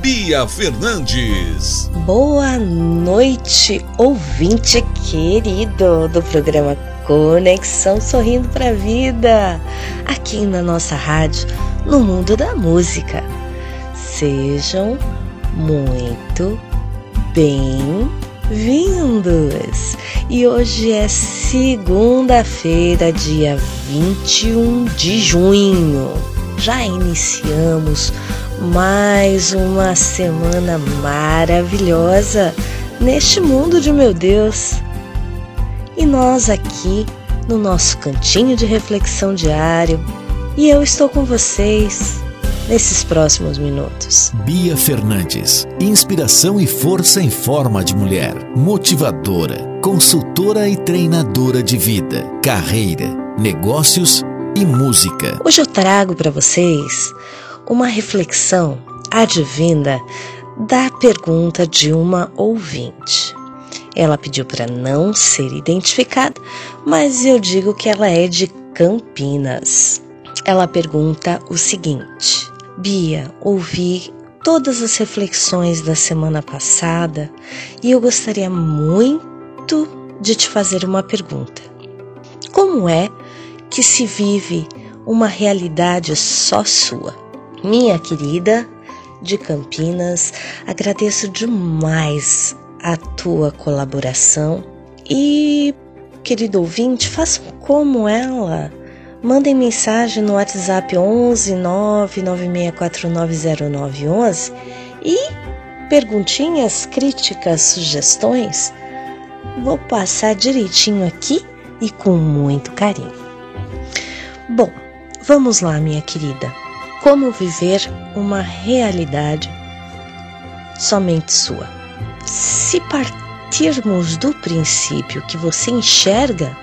Bia Fernandes. Boa noite, ouvinte querido do programa Conexão Sorrindo para a Vida, aqui na nossa rádio, no mundo da música. Sejam muito bem-vindos! E hoje é segunda-feira, dia 21 de junho. Já iniciamos mais uma semana maravilhosa neste mundo de meu Deus. E nós aqui no nosso cantinho de reflexão diário, e eu estou com vocês nesses próximos minutos. Bia Fernandes, inspiração e força em forma de mulher, motivadora, consultora e treinadora de vida, carreira, negócios e música. Hoje eu trago para vocês uma reflexão advinda da pergunta de uma ouvinte. Ela pediu para não ser identificada, mas eu digo que ela é de Campinas. Ela pergunta o seguinte: Bia, ouvi todas as reflexões da semana passada e eu gostaria muito de te fazer uma pergunta. Como é que se vive uma realidade só sua? Minha querida de Campinas, agradeço demais a tua colaboração e, querido ouvinte, façam como ela. Mandem mensagem no WhatsApp 11 996490911 e perguntinhas, críticas, sugestões. Vou passar direitinho aqui e com muito carinho. Bom, vamos lá, minha querida como viver uma realidade somente sua. Se partirmos do princípio que você enxerga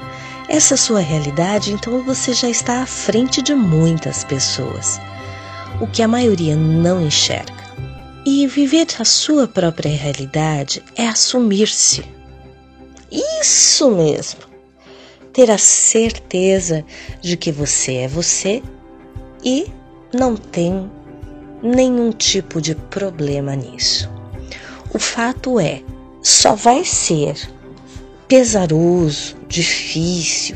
essa sua realidade, então você já está à frente de muitas pessoas, o que a maioria não enxerga. E viver a sua própria realidade é assumir-se. Isso mesmo! Ter a certeza de que você é você e não tem nenhum tipo de problema nisso. O fato é, só vai ser pesaroso, difícil,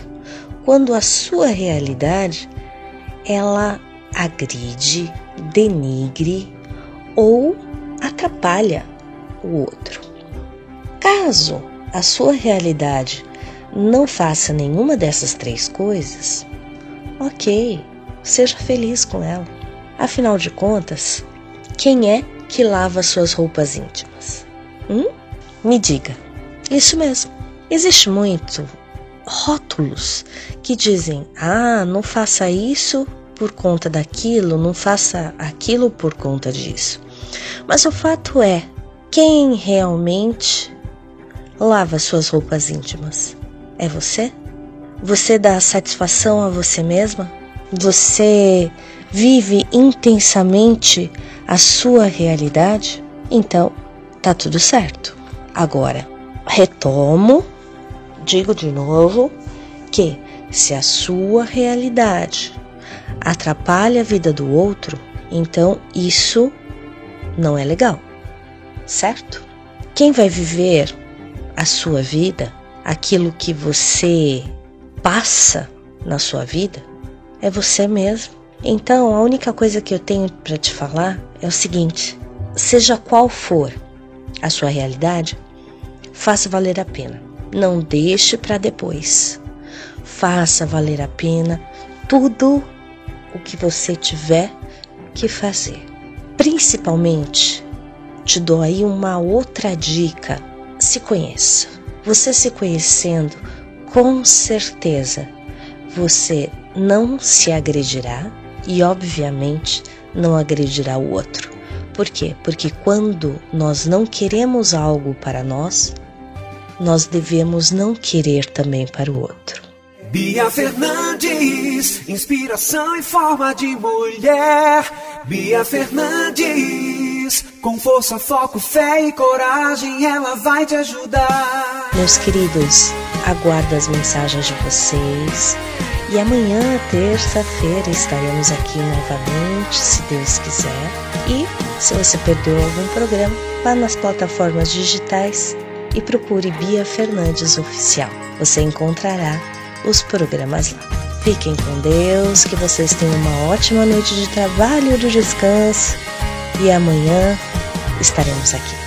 quando a sua realidade ela agride, denigre ou atrapalha o outro. Caso a sua realidade não faça nenhuma dessas três coisas, ok, Seja feliz com ela. Afinal de contas, quem é que lava suas roupas íntimas? Hum? Me diga. Isso mesmo. Existe muito rótulos que dizem: "Ah, não faça isso por conta daquilo, não faça aquilo por conta disso". Mas o fato é, quem realmente lava suas roupas íntimas? É você? Você dá satisfação a você mesma? Você vive intensamente a sua realidade? Então, tá tudo certo. Agora, retomo, digo de novo que se a sua realidade atrapalha a vida do outro, então isso não é legal, certo? Quem vai viver a sua vida, aquilo que você passa na sua vida, é você mesmo. Então, a única coisa que eu tenho para te falar é o seguinte: seja qual for a sua realidade, faça valer a pena. Não deixe para depois. faça valer a pena tudo o que você tiver que fazer. Principalmente, te dou aí uma outra dica: se conheça. Você se conhecendo, com certeza você não se agredirá e, obviamente, não agredirá o outro. Por quê? Porque quando nós não queremos algo para nós, nós devemos não querer também para o outro. Bia Fernandes, inspiração em forma de mulher. Bia Fernandes, com força, foco, fé e coragem, ela vai te ajudar. Meus queridos, aguardo as mensagens de vocês. E amanhã, terça-feira, estaremos aqui novamente, se Deus quiser. E se você perdeu algum programa, vá nas plataformas digitais e procure Bia Fernandes Oficial. Você encontrará os programas lá. Fiquem com Deus, que vocês tenham uma ótima noite de trabalho e de descanso. E amanhã estaremos aqui.